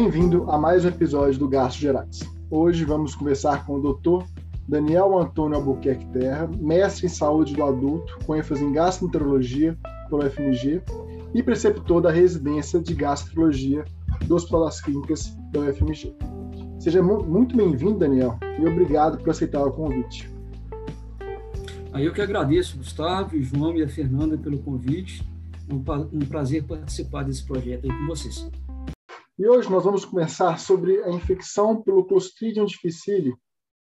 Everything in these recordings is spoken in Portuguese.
Bem-vindo a mais um episódio do Gastos Gerais. Hoje vamos conversar com o Dr. Daniel Antônio Albuquerque Terra, mestre em saúde do adulto, com ênfase em gastroenterologia pelo FMG e preceptor da residência de gastroenterologia do Hospital das Clínicas da UFMG. Seja muito bem-vindo, Daniel, e obrigado por aceitar o convite. Aí eu que agradeço, Gustavo, João e a Fernanda pelo convite. É um prazer participar desse projeto aí com vocês. E hoje nós vamos conversar sobre a infecção pelo Clostridium difficile.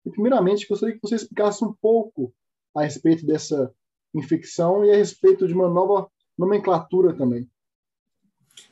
E primeiramente, gostaria que você explicasse um pouco a respeito dessa infecção e a respeito de uma nova nomenclatura também.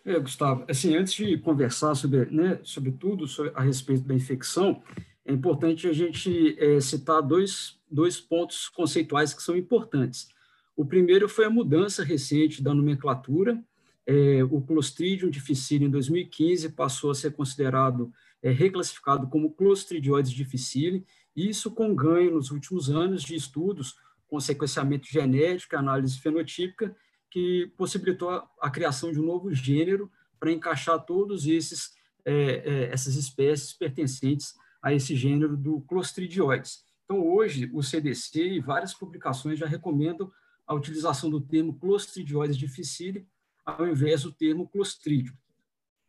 É, Gustavo, assim, antes de conversar sobre, né, sobre tudo sobre, a respeito da infecção, é importante a gente é, citar dois, dois pontos conceituais que são importantes. O primeiro foi a mudança recente da nomenclatura. É, o Clostridium difficile, em 2015, passou a ser considerado, é, reclassificado como Clostridioides difficile, isso com ganho nos últimos anos de estudos com sequenciamento genético, análise fenotípica, que possibilitou a, a criação de um novo gênero para encaixar todos esses é, é, essas espécies pertencentes a esse gênero do Clostridioides. Então, hoje, o CDC e várias publicações já recomendam a utilização do termo Clostridioides difficile ao invés do termo Clostridium.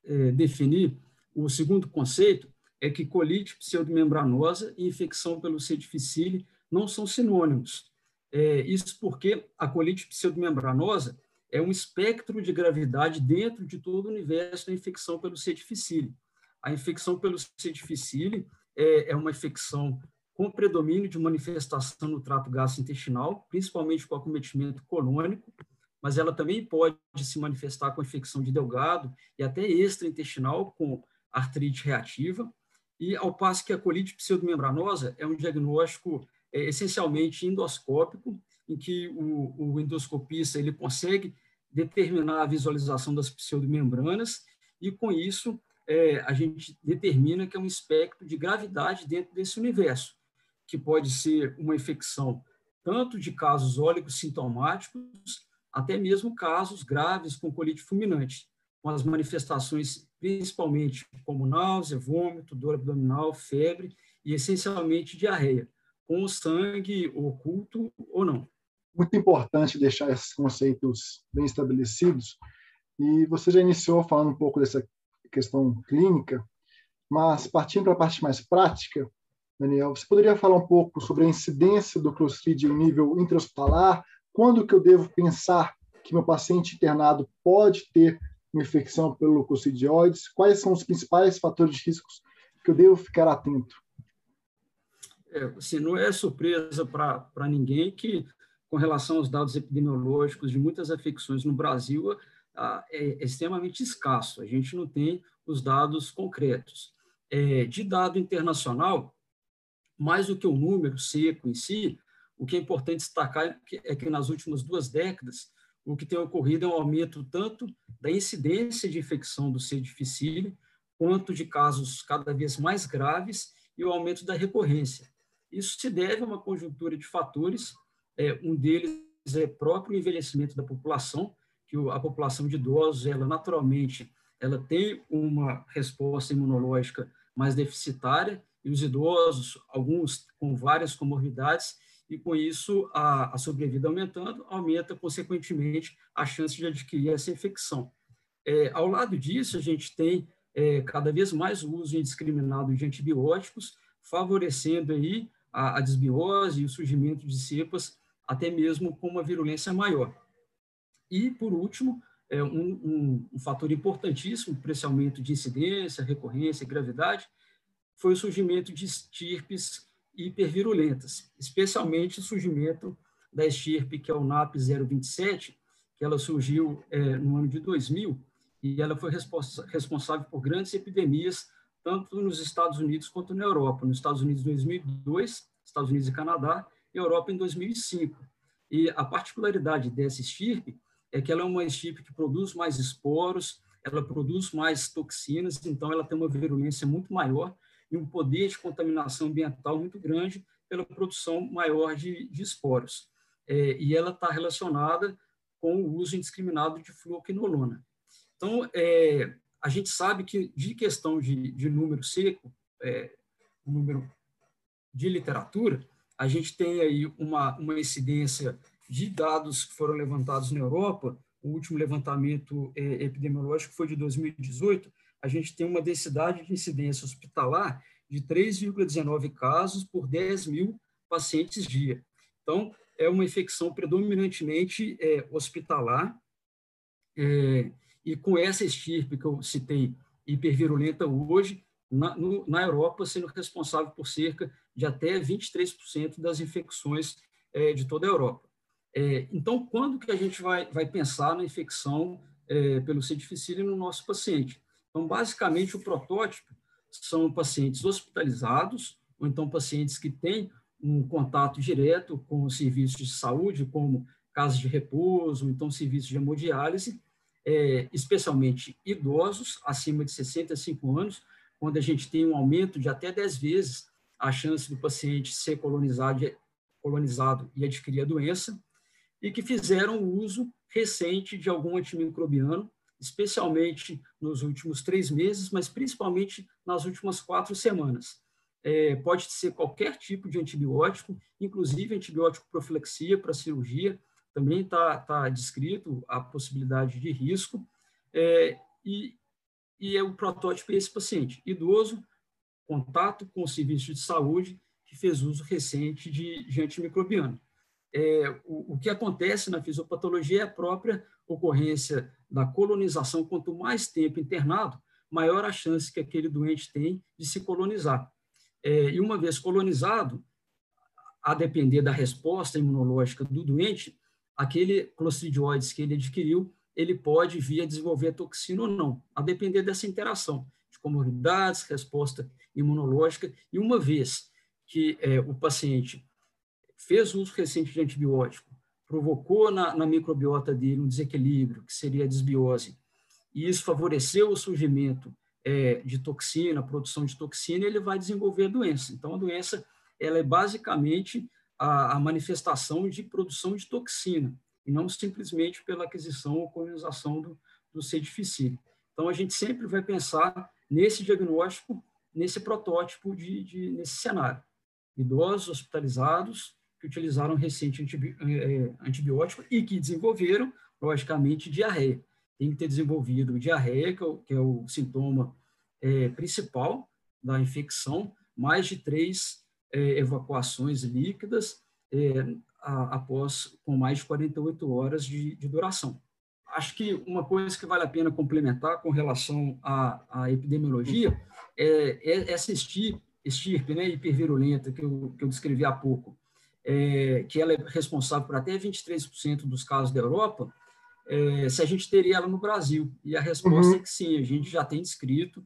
É, definir o segundo conceito é que colite pseudomembranosa e infecção pelo C. difficile não são sinônimos. É, isso porque a colite pseudomembranosa é um espectro de gravidade dentro de todo o universo da infecção pelo C. difficile. A infecção pelo C. difficile é, é uma infecção com predomínio de manifestação no trato gastrointestinal, principalmente com acometimento colônico, mas ela também pode se manifestar com infecção de delgado e até extraintestinal, com artrite reativa, e ao passo que a colite pseudomembranosa é um diagnóstico é, essencialmente endoscópico, em que o, o endoscopista ele consegue determinar a visualização das pseudomembranas e, com isso, é, a gente determina que é um espectro de gravidade dentro desse universo, que pode ser uma infecção tanto de casos ólicos sintomáticos, até mesmo casos graves com colite fulminante, com as manifestações principalmente como náusea, vômito, dor abdominal, febre e essencialmente diarreia com o sangue oculto ou não. Muito importante deixar esses conceitos bem estabelecidos. E você já iniciou falando um pouco dessa questão clínica, mas partindo para a parte mais prática, Daniel, você poderia falar um pouco sobre a incidência do Clostridium em nível intra-hospitalar? Quando que eu devo pensar que meu paciente internado pode ter uma infecção pelo leucocidioides? Quais são os principais fatores de riscos que eu devo ficar atento? é, assim, não é surpresa para ninguém que, com relação aos dados epidemiológicos de muitas afecções no Brasil, é, é, extremamente escasso. A gente não tem os dados concretos. É, de dado internacional, mais do que o número seco em si, o que é importante destacar é que, é que nas últimas duas décadas, o que tem ocorrido é um aumento tanto da incidência de infecção do C. difficile, quanto de casos cada vez mais graves e o aumento da recorrência. Isso se deve a uma conjuntura de fatores, é, um deles é próprio envelhecimento da população, que a população de idosos, ela naturalmente, ela tem uma resposta imunológica mais deficitária, e os idosos, alguns com várias comorbidades, e com isso a, a sobrevida aumentando, aumenta consequentemente a chance de adquirir essa infecção. É, ao lado disso, a gente tem é, cada vez mais o uso indiscriminado de antibióticos, favorecendo aí a, a desbiose e o surgimento de cepas, até mesmo com uma virulência maior. E, por último, é um, um, um fator importantíssimo para esse aumento de incidência, recorrência e gravidade foi o surgimento de estirpes hipervirulentas, especialmente o surgimento da estirpe, que é o NAP 027, que ela surgiu é, no ano de 2000, e ela foi responsável por grandes epidemias tanto nos Estados Unidos quanto na Europa. Nos Estados Unidos, em 2002, Estados Unidos e Canadá, e Europa em 2005. E a particularidade dessa estirpe é que ela é uma estirpe que produz mais esporos, ela produz mais toxinas, então ela tem uma virulência muito maior e um poder de contaminação ambiental muito grande pela produção maior de, de esporos. É, e ela está relacionada com o uso indiscriminado de fluoquinolona. Então, é, a gente sabe que, de questão de, de número seco, é, número de literatura, a gente tem aí uma, uma incidência de dados que foram levantados na Europa, o último levantamento é, epidemiológico foi de 2018, a gente tem uma densidade de incidência hospitalar de 3,19 casos por 10 mil pacientes dia. Então, é uma infecção predominantemente é, hospitalar, é, e com essa estirpe que eu citei, hipervirulenta hoje, na, no, na Europa, sendo responsável por cerca de até 23% das infecções é, de toda a Europa. É, então, quando que a gente vai, vai pensar na infecção é, pelo C. difficile no nosso paciente? Então, basicamente, o protótipo são pacientes hospitalizados, ou então pacientes que têm um contato direto com os serviços de saúde, como casas de repouso, então serviços de hemodiálise, é, especialmente idosos, acima de 65 anos, quando a gente tem um aumento de até 10 vezes a chance do paciente ser colonizado, colonizado e adquirir a doença, e que fizeram uso recente de algum antimicrobiano, especialmente nos últimos três meses, mas principalmente nas últimas quatro semanas. É, pode ser qualquer tipo de antibiótico, inclusive antibiótico profilaxia para cirurgia, também está tá descrito a possibilidade de risco, é, e, e é o protótipo esse paciente, idoso, contato com o serviço de saúde, que fez uso recente de, de antimicrobiano. É, o, o que acontece na fisiopatologia é a própria ocorrência da colonização. Quanto mais tempo internado, maior a chance que aquele doente tem de se colonizar. É, e uma vez colonizado, a depender da resposta imunológica do doente, aquele clostridioides que ele adquiriu, ele pode vir a desenvolver toxina ou não, a depender dessa interação de comorbidades, resposta imunológica, e uma vez que é, o paciente fez uso recente de antibiótico, provocou na, na, microbiota dele um desequilíbrio, que seria a desbiose, e isso favoreceu o surgimento é, de toxina, produção de toxina, ele vai desenvolver a doença. Então, a doença ela é basicamente a, a manifestação de produção de toxina, e não simplesmente pela aquisição ou colonização do, do C. difficile. Então, a gente sempre vai pensar nesse diagnóstico, nesse protótipo, de, de nesse cenário. Idosos hospitalizados que utilizaram recente é, antibiótico e que desenvolveram, logicamente, diarreia. Tem que ter desenvolvido diarreia, que é o, que é o sintoma é, principal da infecção, mais de três é, evacuações líquidas a, após com mais de 48 horas de, de, duração. Acho que uma coisa que vale a pena complementar com relação à, à epidemiologia é, é essa estirpe, estirpe né, hipervirulenta que eu, que eu descrevi há pouco, é, que ela é responsável por até 23% dos casos da Europa, é, se a gente teria ela no Brasil. E a resposta uhum. é que sim, a gente já tem descrito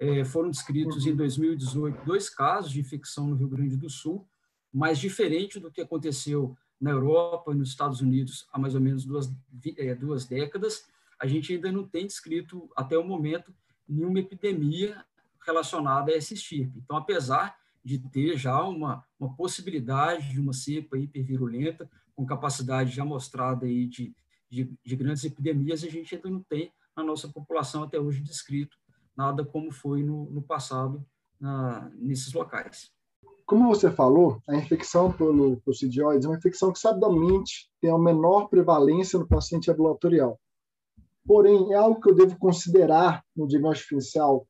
é, foram descritos em 2018 dois casos de infecção no Rio Grande do Sul, mas diferente do que aconteceu na Europa e nos Estados Unidos há mais ou menos duas, é, duas décadas, a gente ainda não tem descrito, até o momento, nenhuma epidemia relacionada a esse estirpe. Então, apesar de ter já uma, uma possibilidade de uma cepa hipervirulenta, com capacidade já mostrada aí de, de, de grandes epidemias, a gente ainda não tem na nossa população até hoje descrito nada como foi no, no passado na, nesses locais. Como você falou, a infecção pelo coccidioides é uma infecção que sabidamente tem a menor prevalência no paciente ambulatorial. Porém, é algo que eu devo considerar no diagnóstico inicial,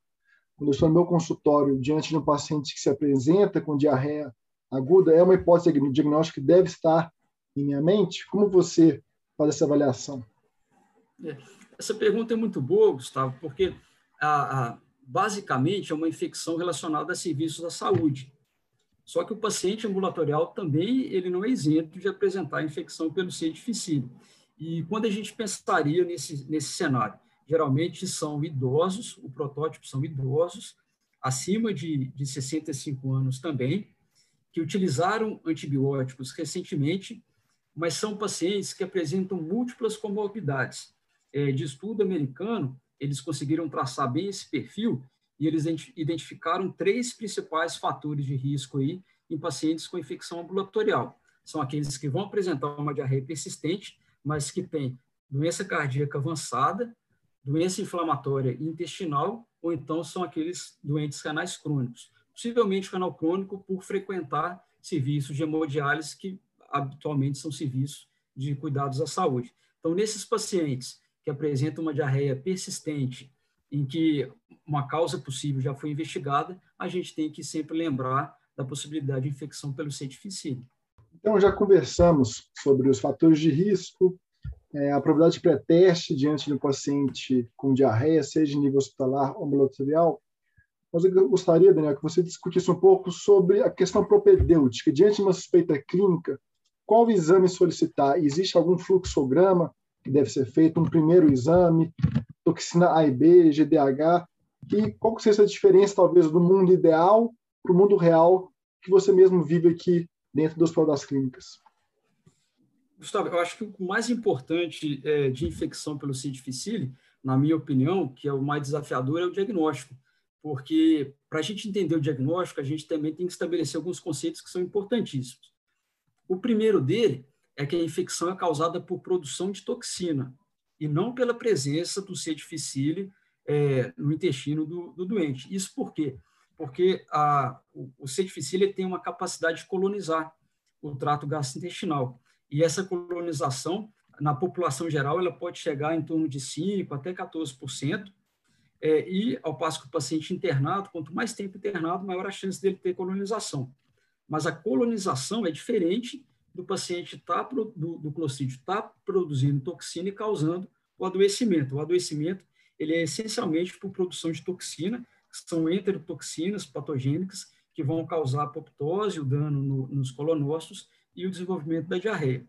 quando eu estou no meu consultório, diante de um paciente que se apresenta com diarreia aguda, é uma hipótese de diagnóstico que deve estar em minha mente? Como você faz essa avaliação? É, essa pergunta é muito boa, Gustavo, porque a, a, basicamente é uma infecção relacionada a serviços da saúde. Só que o paciente ambulatorial também ele não é isento de apresentar infecção pelo C. E quando a gente pensaria nesse, nesse cenário? Geralmente são idosos, o protótipo são idosos, acima de, de 65 anos também, que utilizaram antibióticos recentemente, mas são pacientes que apresentam múltiplas comorbidades. É, de estudo americano, eles conseguiram traçar bem esse perfil e eles identificaram três principais fatores de risco aí em pacientes com infecção ambulatorial. São aqueles que vão apresentar uma diarreia persistente, mas que têm doença cardíaca avançada, doença inflamatória intestinal ou então são aqueles doentes renais crônicos. Possivelmente renal crônico por frequentar serviços de hemodiálise que habitualmente são serviços de cuidados à saúde. Então, nesses pacientes que apresentam uma diarreia persistente, em que uma causa possível já foi investigada, a gente tem que sempre lembrar da possibilidade de infecção pelo difficile. Então, já conversamos sobre os fatores de risco, é, a probabilidade de pré-teste diante de um paciente com diarreia, seja em nível hospitalar ou ambulatorial. Mas eu gostaria, Daniel, que você discutisse um pouco sobre a questão propedêutica. Diante de uma suspeita clínica, qual exame solicitar? Existe algum fluxograma que deve ser feito, um primeiro exame, toxina A e B, GDH? E qual que seria a diferença, talvez, do mundo ideal para o mundo real que você mesmo vive aqui dentro do Hospital das Clínicas? Gustavo, eu acho que o mais importante é, de infecção pelo C. difficile, na minha opinião, que é o mais desafiador, é o diagnóstico. Porque para a gente entender o diagnóstico, a gente também tem que estabelecer alguns conceitos que são importantíssimos. O primeiro dele é que a infecção é causada por produção de toxina e não pela presença do C. difficile é, no intestino do, do, doente. Isso por quê? Porque a, o, o C. difficile tem uma capacidade de colonizar o trato gastrointestinal e essa colonização, na população geral, ela pode chegar em torno de 5% até 14%, é, e ao passo que o paciente internado, quanto mais tempo internado, maior a chance dele ter colonização. Mas a colonização é diferente do paciente tá, do, do clocídio estar tá produzindo toxina e causando o adoecimento. O adoecimento ele é essencialmente por produção de toxina, que são enterotoxinas patogênicas que vão causar apoptose, o dano no, nos colonócitos e o desenvolvimento da diarreia.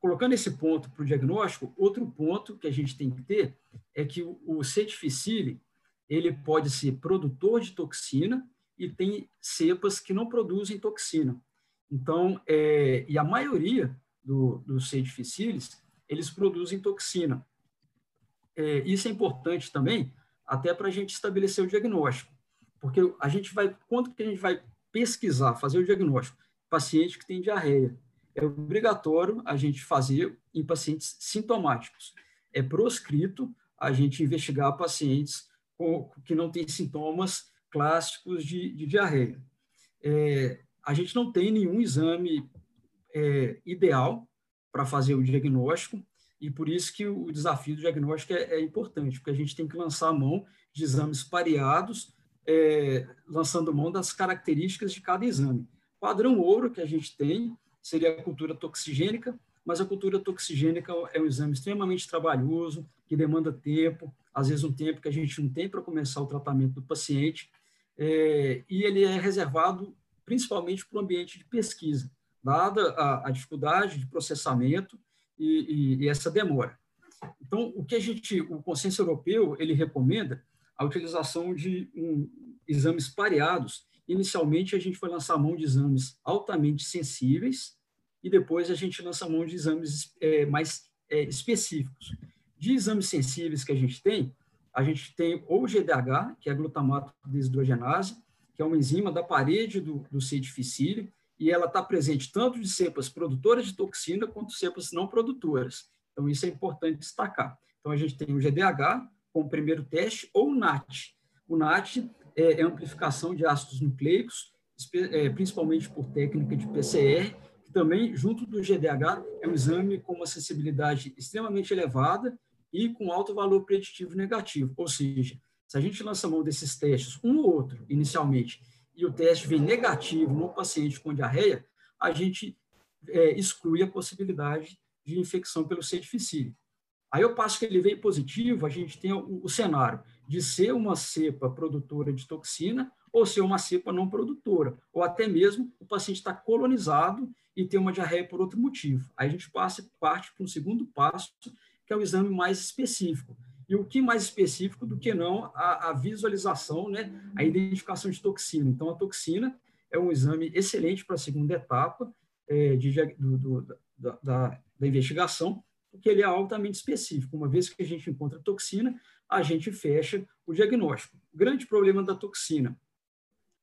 Colocando esse ponto para o diagnóstico, outro ponto que a gente tem que ter é que o, C. difficile ele pode ser produtor de toxina e tem cepas que não produzem toxina. Então, é, e a maioria do, dos C. difficiles, eles produzem toxina. É, isso é importante também, até para a gente estabelecer o diagnóstico. Porque a gente vai, quando que a gente vai pesquisar, fazer o diagnóstico? Paciente que tem diarreia. É obrigatório a gente fazer em pacientes sintomáticos. É proscrito a gente investigar pacientes com, que não têm sintomas clássicos de, de diarreia. É, a gente não tem nenhum exame é, ideal para fazer o diagnóstico, e por isso que o desafio do diagnóstico é, é, importante, porque a gente tem que lançar a mão de exames pareados, é, lançando mão das características de cada exame. Padrão ouro que a gente tem seria a cultura toxigênica, mas a cultura toxigênica é um exame extremamente trabalhoso, que demanda tempo, às vezes um tempo que a gente não tem para começar o tratamento do paciente, é, e ele é reservado principalmente para o ambiente de pesquisa, dada a, a dificuldade de processamento e, e, e, essa demora. Então, o que a gente, o consenso europeu, ele recomenda a utilização de um, exames pareados Inicialmente, a gente foi lançar mão de exames altamente sensíveis e depois a gente lança mão de exames é, mais é, específicos. De exames sensíveis que a gente tem, a gente tem ou GDH, que é glutamato desidrogenase, que é uma enzima da parede do, do C. difficile, e ela está presente tanto de cepas produtoras de toxina quanto cepas não produtoras. Então, isso é importante destacar. Então, a gente tem o GDH como primeiro teste, ou o NAT. O NAT é, é amplificação de ácidos nucleicos, é, principalmente por técnica de PCR, que também, junto do GDH, é um exame com uma sensibilidade extremamente elevada e com alto valor preditivo negativo. Ou seja, se a gente lança mão desses testes, um ou outro, inicialmente, e o teste vem negativo no paciente com diarreia, a gente é, exclui a possibilidade de infecção pelo C. difficile. Aí, eu passo que ele veio positivo, a gente tem o, o cenário de ser uma cepa produtora de toxina ou ser uma cepa não produtora, ou até mesmo o paciente está colonizado e tem uma diarreia por outro motivo. Aí a gente passa, parte para um segundo passo, que é o exame mais específico. E o que mais específico do que não a, a visualização, né, a identificação de toxina. Então, a toxina é um exame excelente para a segunda etapa é, de, do, do, da, da, da investigação, porque ele é altamente específico. Uma vez que a gente encontra toxina, a gente fecha o diagnóstico. O grande problema da toxina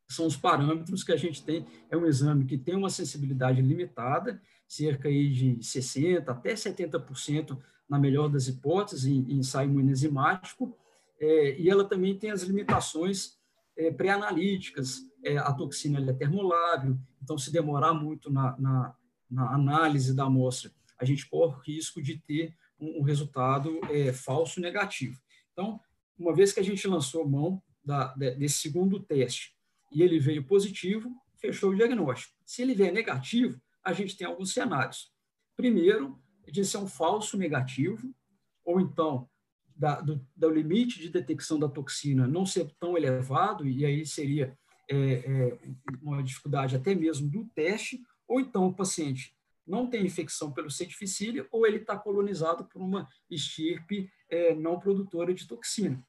são os parâmetros que a gente tem. É um exame que tem uma sensibilidade limitada, cerca de 60% até 70%, na melhor das hipóteses, em, ensaio imunoenzimático, é, e ela também tem as limitações é, pré-analíticas, é, a toxina é termolábil, então se demorar muito na, na, na, análise da amostra, a gente corre o risco de ter um, um resultado é, falso negativo. Então, uma vez que a gente lançou mão da, desse segundo teste e ele veio positivo, fechou o diagnóstico. Se ele vier negativo, a gente tem alguns cenários. Primeiro, de ser um falso negativo, ou então da, do, do, limite de detecção da toxina não ser tão elevado, e aí seria é, é, uma dificuldade até mesmo do teste, ou então o paciente não tem infecção pelo C. difficile, ou ele está colonizado por uma estirpe é, não produtora de toxina.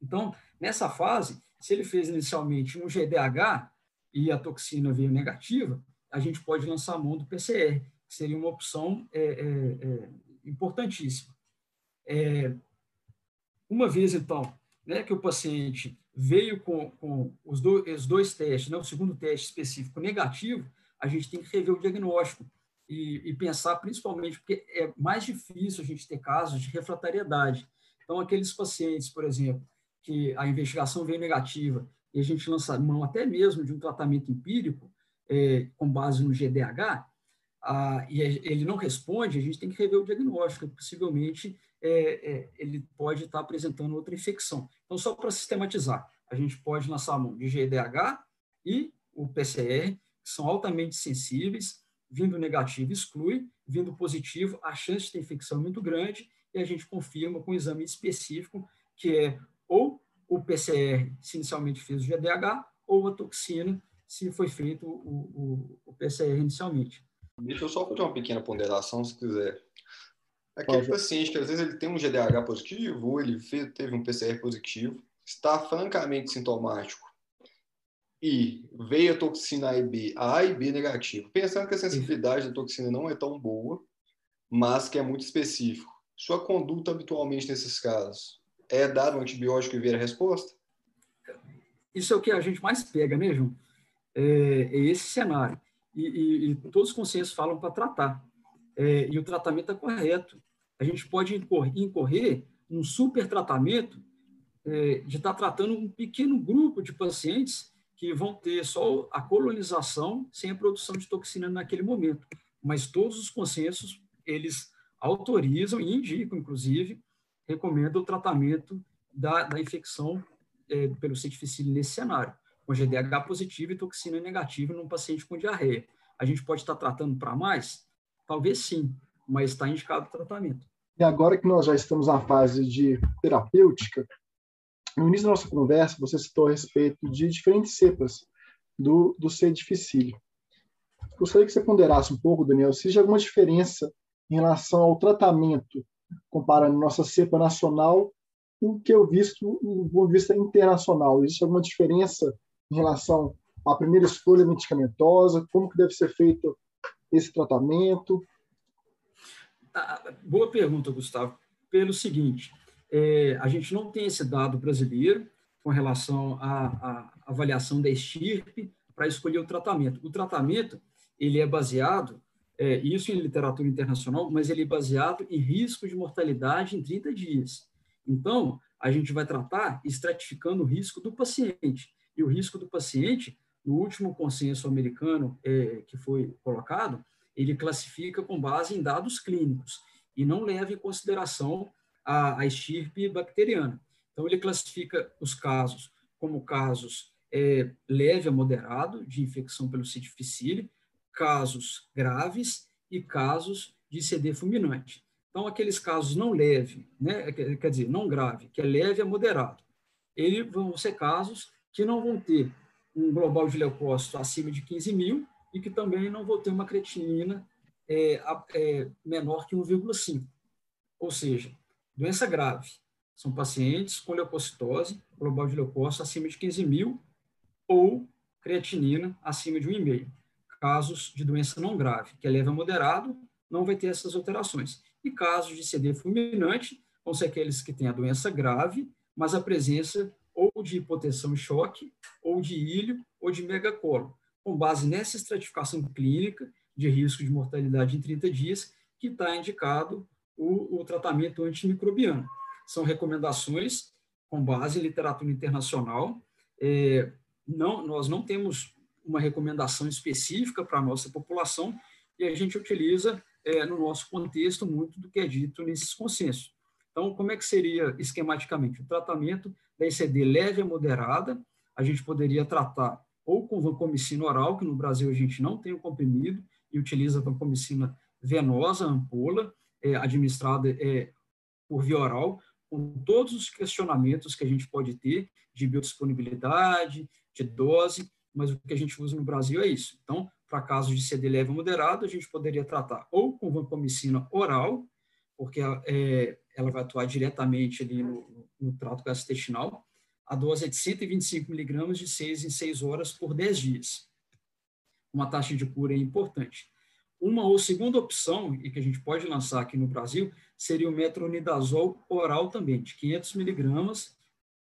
Então, nessa fase, se ele fez inicialmente um GDH e a toxina veio negativa, a gente pode lançar a mão do PCR, que seria uma opção é, é, é, importantíssima. É, uma vez, então, né, que o paciente veio com, com os, do, os, dois testes, né, o segundo teste específico negativo, a gente tem que rever o diagnóstico e, e pensar principalmente, porque é mais difícil a gente ter casos de refratariedade. Então, aqueles pacientes, por exemplo, que a investigação veio negativa e a gente lança mão até mesmo de um tratamento empírico, é, com base no GDH, ah, e ele não responde, a gente tem que rever o diagnóstico, possivelmente é, é, ele pode estar apresentando outra infecção. Então, só para sistematizar, a gente pode lançar a mão de GDH e o PCR, que são altamente sensíveis, vindo negativo exclui, vindo positivo, a chance de ter infecção é muito grande, e a gente confirma com um exame específico, que é ou o PCR, se inicialmente fez o GDH, ou a toxina, se foi feito o, o, o PCR inicialmente. Deixa eu só fazer uma pequena ponderação, se quiser. Aquele Pode. paciente que às vezes ele tem um GDH positivo ou ele fez, teve um PCR positivo, está francamente sintomático e veio a toxina A e B, A e B negativo, pensando que a sensibilidade da toxina não é tão boa, mas que é muito específico. Sua conduta habitualmente nesses casos é dar um antibiótico e ver a resposta? Isso é o que a gente mais pega, João? É, é esse cenário. E, e, e, todos os conselhos falam para tratar. É, e o tratamento é correto. A gente pode incorrer, incorrer num super tratamento é, de estar tá tratando um pequeno grupo de pacientes que vão ter só a colonização sem a produção de toxina naquele momento. Mas todos os consensos, eles autorizam e indicam, inclusive, recomendam o tratamento da, da infecção é, pelo C. difficile nesse cenário com GDH positivo e toxina negativa num paciente com diarreia. A gente pode estar tratando para mais? Talvez sim, mas está indicado o tratamento. E agora que nós já estamos na fase de terapêutica, no início da nossa conversa, você citou a respeito de diferentes cepas do, do C. difficile. Gostaria que você ponderasse um pouco, Daniel, se existe alguma diferença em relação ao tratamento, comparando nossa cepa nacional com o que eu visto do ponto de vista internacional. Existe alguma diferença em relação à primeira escolha medicamentosa, como que deve ser feito esse tratamento? Ah, boa pergunta, Gustavo. Pelo seguinte, é, a gente não tem esse dado brasileiro com relação à, à avaliação da estirpe para escolher o tratamento. O tratamento ele é baseado, é, isso em literatura internacional, mas ele é baseado em risco de mortalidade em 30 dias. Então, a gente vai tratar estratificando o risco do paciente. E o risco do paciente, no último consenso americano é, que foi colocado, ele classifica com base em dados clínicos e não leva em consideração a, a estirpe bacteriana. Então, ele classifica os casos como casos é, leve a moderado de infecção pelo C. difficile, casos graves e casos de CD fulminante. Então, aqueles casos não leve, né, quer dizer, não grave, que é leve a moderado, eles vão ser casos que não vão ter um global de leucócito acima de 15 mil e que também não vão ter uma creatinina é, é, menor que 1,5. Ou seja, doença grave. São pacientes com leucocitose, global de leucócito acima de 15 mil ou creatinina acima de 1,5. Casos de doença não grave, que é leve a moderado, não vai ter essas alterações. E casos de CD fulminante vão ser aqueles que têm a doença grave, mas a presença ou de hipotensão e choque, ou de ilho, ou de megacolo, com base nessa estratificação clínica de risco de mortalidade em 30 dias, que está indicado o, o tratamento antimicrobiano. São recomendações com base em literatura internacional. É, não, nós não temos uma recomendação específica para a nossa população e a gente utiliza é, no nosso contexto muito do que é dito nesses consensos. Então, como é que seria esquematicamente? O tratamento da ICD leve a moderada, a gente poderia tratar ou com vancomicina oral, que no Brasil a gente não tem o comprimido, e utiliza vancomicina venosa, ampola, é, administrada é, por via oral, com todos os questionamentos que a gente pode ter de biodisponibilidade, de dose, mas o que a gente usa no Brasil é isso. Então, para casos de CD leve moderado, a gente poderia tratar ou com vancomicina oral, porque é, ela vai atuar diretamente ali no, no trato gastrointestinal. A dose é de 125 miligramas de 6 em 6 horas por 10 dias. Uma taxa de cura é importante. Uma ou segunda opção, e que a gente pode lançar aqui no Brasil, seria o metronidazol oral também, de 500 miligramas,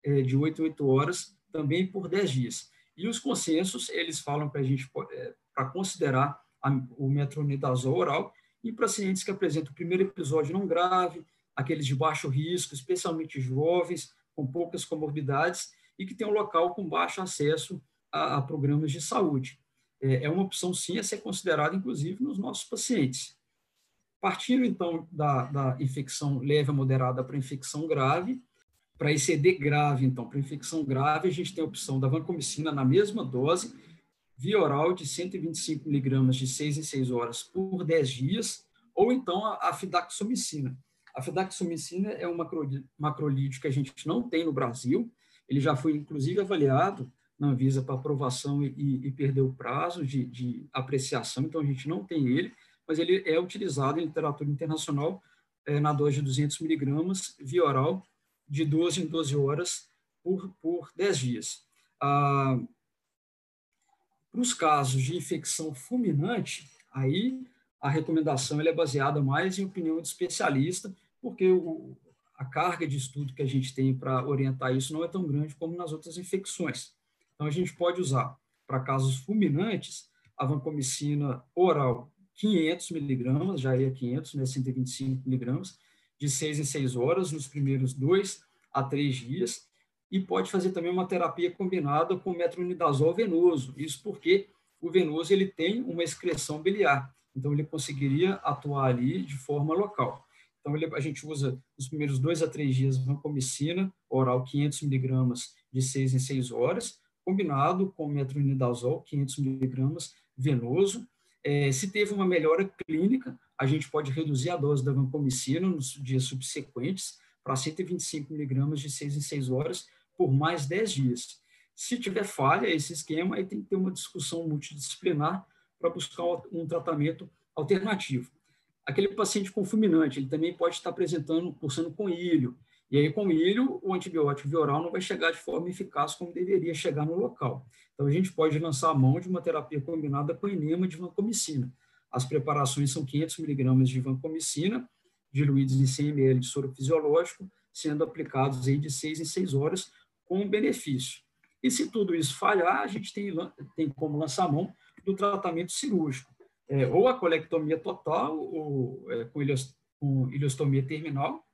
é, de 8 em 8 horas, também por 10 dias. E os consensos, eles falam para a gente, é, para considerar a, o metronidazol oral, e para pacientes que apresentam o primeiro episódio não grave, aqueles de baixo risco, especialmente jovens, com poucas comorbidades, e que têm um local com baixo acesso a, a programas de saúde é, é uma opção sim a ser considerada, inclusive, nos nossos pacientes. Partindo, então, da, da infecção leve a moderada para infecção grave, para ICD grave, então, para infecção grave, a gente tem a opção da vancomicina na mesma dose, via oral de 125 miligramas de 6 em 6 horas por 10 dias, ou então a, a fidaxomicina. A fidaxomicina é um macrolídeo que a gente não tem no Brasil, ele já foi, inclusive, avaliado na Anvisa para aprovação e, e, perdeu o prazo de, de, apreciação, então a gente não tem ele, mas ele é utilizado em literatura internacional é, na dose de 200 miligramas via oral, de 12 em 12 horas por, por 10 dias. Ah, para os casos de infecção fulminante, aí a recomendação é baseada mais em opinião de especialista, porque o, a carga de estudo que a gente tem para orientar isso não é tão grande como nas outras infecções. Então, a gente pode usar, para casos fulminantes, a vancomicina oral 500 miligramas, já é 500, né, 125 miligramas, de 6 em 6 horas, nos primeiros 2 a 3 dias, e pode fazer também uma terapia combinada com metronidazol venoso, isso porque o venoso ele tem uma excreção biliar, então ele conseguiria atuar ali de forma local. Então, ele, a gente usa nos primeiros 2 a 3 dias vancomicina oral 500 miligramas de 6 em 6 horas, combinado com metronidazol, 500 miligramas, venoso. É, se teve uma melhora clínica, a gente pode reduzir a dose da vancomicina nos dias subsequentes para 125 miligramas de 6 em 6 horas por mais 10 dias. Se tiver falha esse esquema, aí tem que ter uma discussão multidisciplinar para buscar um tratamento alternativo. Aquele paciente com fulminante, ele também pode estar apresentando, cursando com ilho, e aí, com milho, o antibiótico via oral não vai chegar de forma eficaz como deveria chegar no local. Então, a gente pode lançar a mão de uma terapia combinada com enema de vancomicina. As preparações são 500 miligramas de vancomicina, diluídos em 100 ml de soro fisiológico, sendo aplicados aí de 6 em 6 horas, com benefício. E se tudo isso falhar, a gente tem, tem como lançar a mão do tratamento cirúrgico, é, ou a colectomia total, ou é, com iliostomia terminal,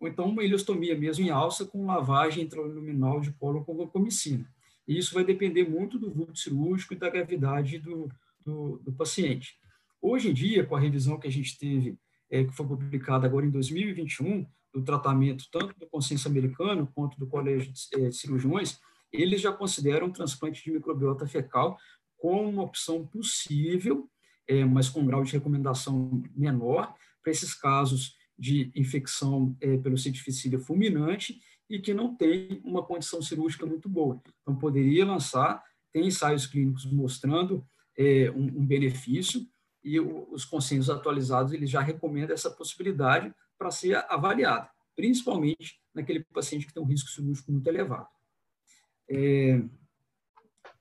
ou então uma ileostomia mesmo em alça com lavagem intraluminal de colo com vancomicina. E isso vai depender muito do vulto cirúrgico e da gravidade do, do, do, paciente. Hoje em dia, com a revisão que a gente teve, é, que foi publicada agora em 2021, do tratamento tanto do consenso americano quanto do Colégio de é, Cirurgiões, eles já consideram o transplante de microbiota fecal como uma opção possível, é, mas com um grau de recomendação menor, para esses casos de infecção é, pelo C. difficile fulminante e que não tem uma condição cirúrgica muito boa. Então, poderia lançar, tem ensaios clínicos mostrando é, um, um, benefício e o, os consensos atualizados eles já recomendam essa possibilidade para ser avaliada, principalmente naquele paciente que tem um risco cirúrgico muito elevado. É,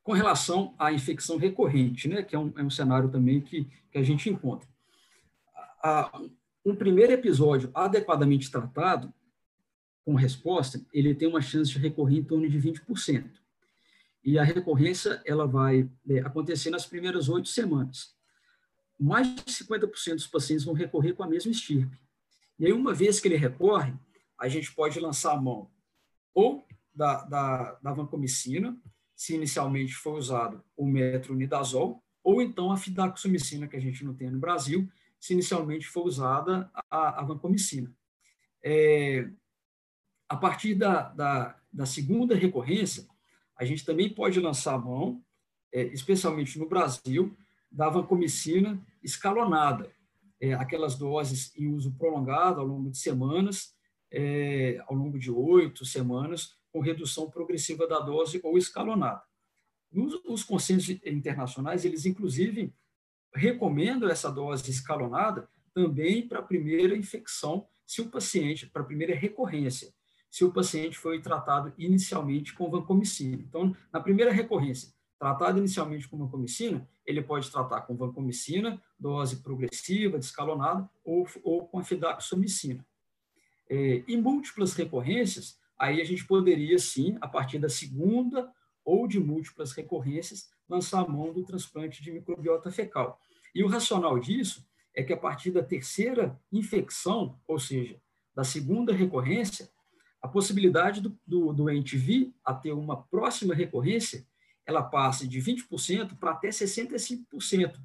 com relação à infecção recorrente, né, que é um, é um cenário também que, que a gente encontra. A, um primeiro episódio adequadamente tratado, com resposta, ele tem uma chance de recorrer em torno de 20%. E a recorrência ela vai é, acontecer nas primeiras oito semanas. mais de 50% dos pacientes vão recorrer com a mesma estirpe. E aí, uma vez que ele recorre, a gente pode lançar a mão ou da, da, da vancomicina, se inicialmente foi usado o metronidazol, ou então a fidaxomicina, que a gente não tem no Brasil, se inicialmente foi usada a, a vancomicina. É, a partir da, da, da, segunda recorrência, a gente também pode lançar a mão, é, especialmente no Brasil, da vancomicina escalonada, é, aquelas doses em uso prolongado ao longo de semanas, é, ao longo de oito semanas, com redução progressiva da dose ou escalonada. Nos, os consensos internacionais, eles inclusive recomendam essa dose escalonada também para a primeira infecção, se o paciente, para a primeira recorrência, se o paciente foi tratado inicialmente com vancomicina. Então, na primeira recorrência, tratado inicialmente com vancomicina, ele pode tratar com vancomicina, dose progressiva, descalonada, ou, ou com fidaxomicina. É, em múltiplas recorrências, aí a gente poderia, sim, a partir da segunda ou de múltiplas recorrências, lançar a mão do transplante de microbiota fecal. E o racional disso é que a partir da terceira infecção, ou seja, da segunda recorrência, a possibilidade do, do doente vir a ter uma próxima recorrência, ela passa de 20% para até 65%.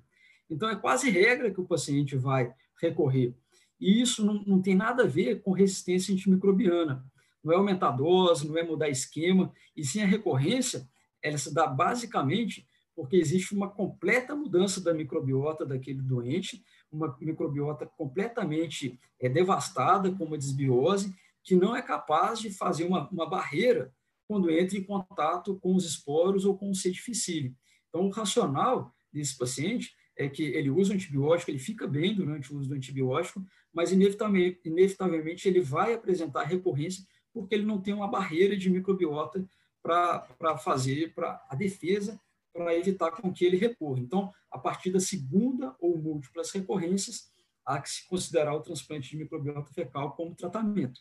Então, é quase regra que o paciente vai recorrer. E isso não, não tem nada a ver com resistência antimicrobiana. Não é aumentar a dose, não é mudar esquema, e sim a recorrência, ela se dá basicamente porque existe uma completa mudança da microbiota daquele doente, uma microbiota completamente é, devastada, com uma desbiose, que não é capaz de fazer uma, uma barreira quando entra em contato com os esporos ou com o C. difficile. Então, o racional desse paciente é que ele usa o antibiótico, ele fica bem durante o uso do antibiótico, mas inevitavelmente, inevitavelmente ele vai apresentar recorrência porque ele não tem uma barreira de microbiota para fazer para a defesa, para evitar com que ele recorra. Então, a partir da segunda ou múltiplas recorrências, há que se considerar o transplante de microbiota fecal como tratamento.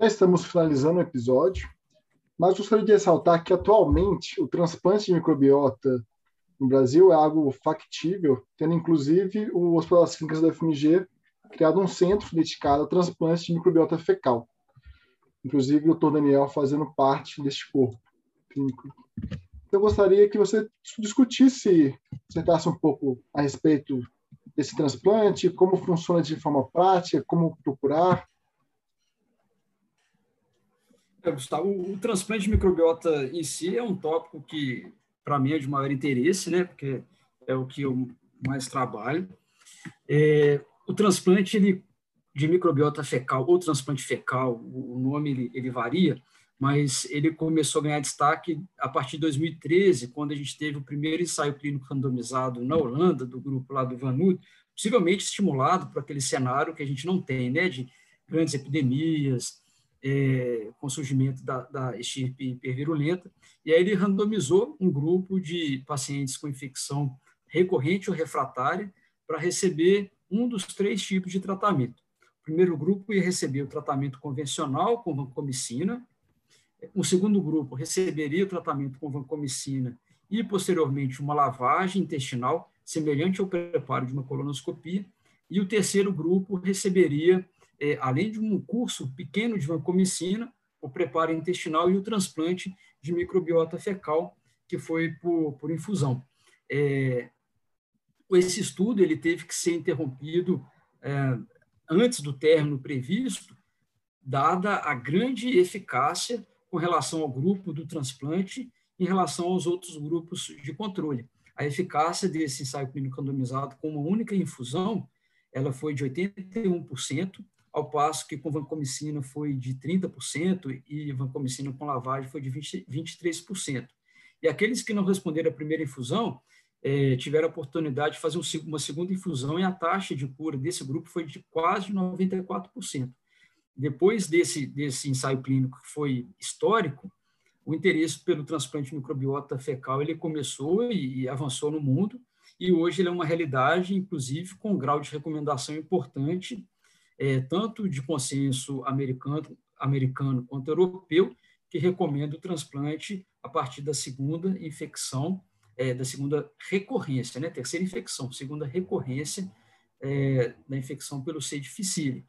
Já estamos finalizando o episódio, mas gostaria de ressaltar que atualmente o transplante de microbiota no Brasil é algo factível, tendo inclusive o Hospital das Clínicas da FMG criado um centro dedicado ao transplante de microbiota fecal. Inclusive o doutor Daniel fazendo parte deste corpo clínico. Eu gostaria que você discutisse, acertasse um pouco a respeito desse transplante, como funciona de forma prática, como procurar. É, Gustavo, o, o transplante de microbiota em si é um tópico que para mim é de maior interesse, né? Porque é o que eu mais trabalho. É, o transplante ele, de microbiota fecal ou transplante fecal, o nome ele, ele varia, mas ele começou a ganhar destaque a partir de 2013, quando a gente teve o primeiro ensaio clínico randomizado na Holanda, do grupo lá do Vanuut, possivelmente estimulado por aquele cenário que a gente não tem, né, de grandes epidemias, é, com surgimento da, da estirpe hipervirulenta, e aí ele randomizou um grupo de pacientes com infecção recorrente ou refratária para receber um dos três tipos de tratamento. O primeiro grupo ia receber o tratamento convencional com vancomicina, o segundo grupo receberia o tratamento com vancomicina e, posteriormente, uma lavagem intestinal semelhante ao preparo de uma colonoscopia, e o terceiro grupo receberia, é, além de um curso pequeno de vancomicina, o preparo intestinal e o transplante de microbiota fecal, que foi por, por infusão. É, esse estudo ele teve que ser interrompido é, antes do término previsto, dada a grande eficácia com relação ao grupo do transplante em relação aos outros grupos de controle. A eficácia desse ensaio clínico randomizado com uma única infusão, ela foi de 81%, ao passo que com vancomicina foi de 30% e vancomicina com lavagem foi de 20, 23%. E aqueles que não responderam à primeira infusão é, tiveram a oportunidade de fazer um, uma segunda infusão e a taxa de cura desse grupo foi de quase 94%. Depois desse, desse ensaio clínico que foi histórico, o interesse pelo transplante de microbiota fecal ele começou e, e avançou no mundo, e hoje ele é uma realidade, inclusive com um grau de recomendação importante é, tanto de consenso americano, americano quanto europeu, que recomenda o transplante a partir da segunda infecção é, da segunda recorrência, né? Terceira infecção, segunda recorrência é, da infecção pelo C. difficile.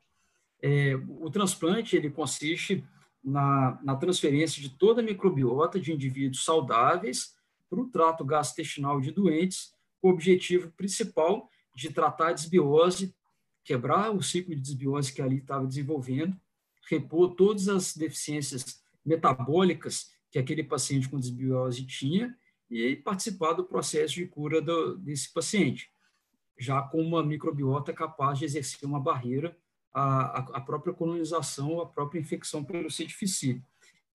É, o transplante ele consiste na, na, transferência de toda a microbiota de indivíduos saudáveis para o trato gastrointestinal de doentes, com o objetivo principal de tratar a desbiose, quebrar o ciclo de desbiose que ali estava desenvolvendo, repor todas as deficiências metabólicas que aquele paciente com desbiose tinha e participar do processo de cura do, desse paciente, já com uma microbiota capaz de exercer uma barreira à, à própria colonização, à própria infecção pelo C. difficile.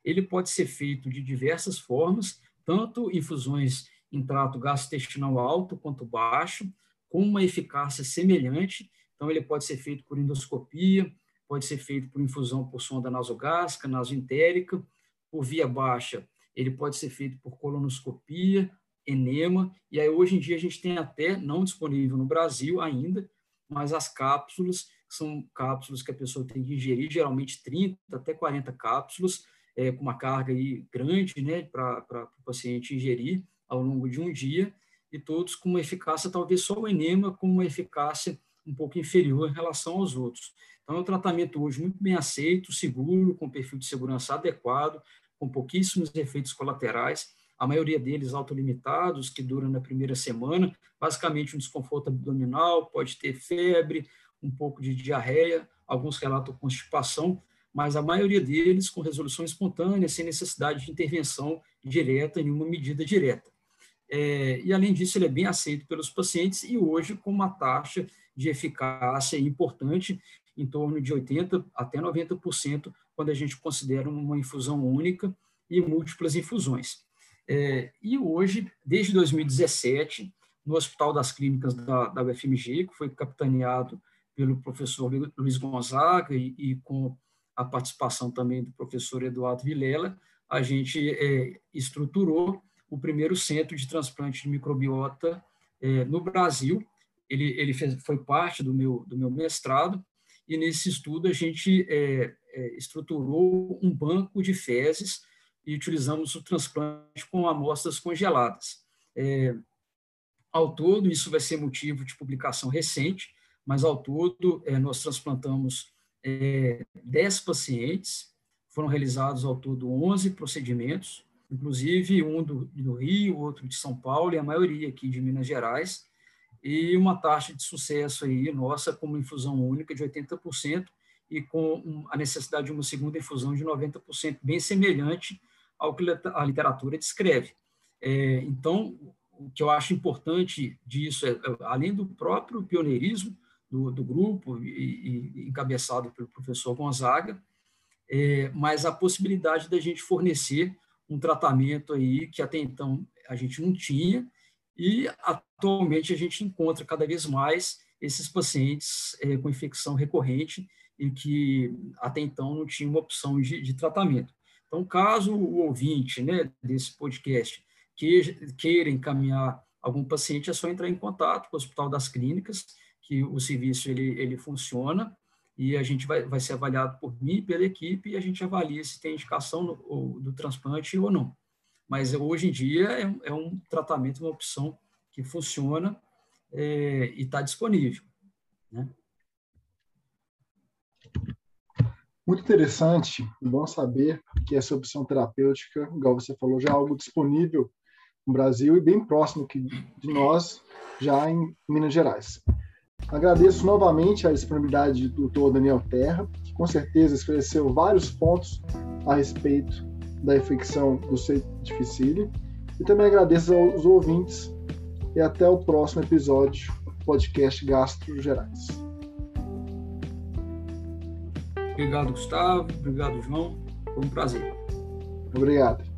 Ele pode ser feito de diversas formas, tanto infusões em trato gastrointestinal alto quanto baixo, com uma eficácia semelhante. Então, ele pode ser feito por endoscopia, pode ser feito por infusão por sonda nasogástrica, nasoentérica, por via baixa, ele pode ser feito por colonoscopia, enema, e aí hoje em dia a gente tem até, não disponível no Brasil ainda, mas as cápsulas, são cápsulas que a pessoa tem que ingerir, geralmente 30 até 40 cápsulas, é, com uma carga aí grande né, para o paciente ingerir ao longo de um dia, e todos com uma eficácia, talvez só o enema com uma eficácia um pouco inferior em relação aos outros. Então, é um tratamento hoje muito bem aceito, seguro, com perfil de segurança adequado, com pouquíssimos efeitos colaterais, a maioria deles autolimitados, que duram na primeira semana, basicamente um desconforto abdominal, pode ter febre, um pouco de diarreia, alguns relatam constipação, mas a maioria deles com resolução espontânea, sem necessidade de intervenção direta, nenhuma medida direta. É, e, além disso, ele é bem aceito pelos pacientes e hoje com uma taxa de eficácia importante, em torno de 80% até 90%, quando a gente considera uma infusão única e múltiplas infusões. É, e hoje, desde 2017, no Hospital das Clínicas da, da UFMG, que foi capitaneado pelo professor Luiz Gonzaga e, e com a participação também do professor Eduardo Vilela, a gente é, estruturou o primeiro centro de transplante de microbiota é, no Brasil. Ele, ele fez, foi parte do meu, do meu mestrado, e nesse estudo a gente é, é, estruturou um banco de fezes e utilizamos o transplante com amostras congeladas. É, ao todo, isso vai ser motivo de publicação recente, mas ao todo é, nós transplantamos é, 10 pacientes, foram realizados ao todo 11 procedimentos, inclusive um do, do Rio, outro de São Paulo e a maioria aqui de Minas Gerais, e uma taxa de sucesso aí nossa com uma infusão única de 80% e com a necessidade de uma segunda infusão de 90%, bem semelhante ao que a literatura descreve. É, então, o que eu acho importante disso, é, é além do próprio pioneirismo do, do grupo, e, e, encabeçado pelo professor Gonzaga, é, mas a possibilidade da gente fornecer um tratamento aí que até então a gente não tinha, e atualmente a gente encontra cada vez mais esses pacientes é, com infecção recorrente e que até então não tinham uma opção de, de tratamento. Então, caso o ouvinte né, desse podcast que, queira encaminhar algum paciente, é só entrar em contato com o Hospital das Clínicas, que o serviço ele, ele funciona e a gente vai, vai ser avaliado por mim pela equipe e a gente avalia se tem indicação no, do transplante ou não. Mas hoje em dia é, é um tratamento, uma opção que funciona é, e está disponível. Né? Muito interessante bom saber que essa opção terapêutica, igual você falou, já é algo disponível no Brasil e bem próximo de nós, já em Minas Gerais. Agradeço novamente a disponibilidade do doutor Daniel Terra, que com certeza esclareceu vários pontos a respeito da infecção do C. difficile. E também agradeço aos ouvintes e até o próximo episódio do podcast Gastro Gerais. Obrigado, Gustavo. Obrigado, João. Foi um prazer. Obrigado.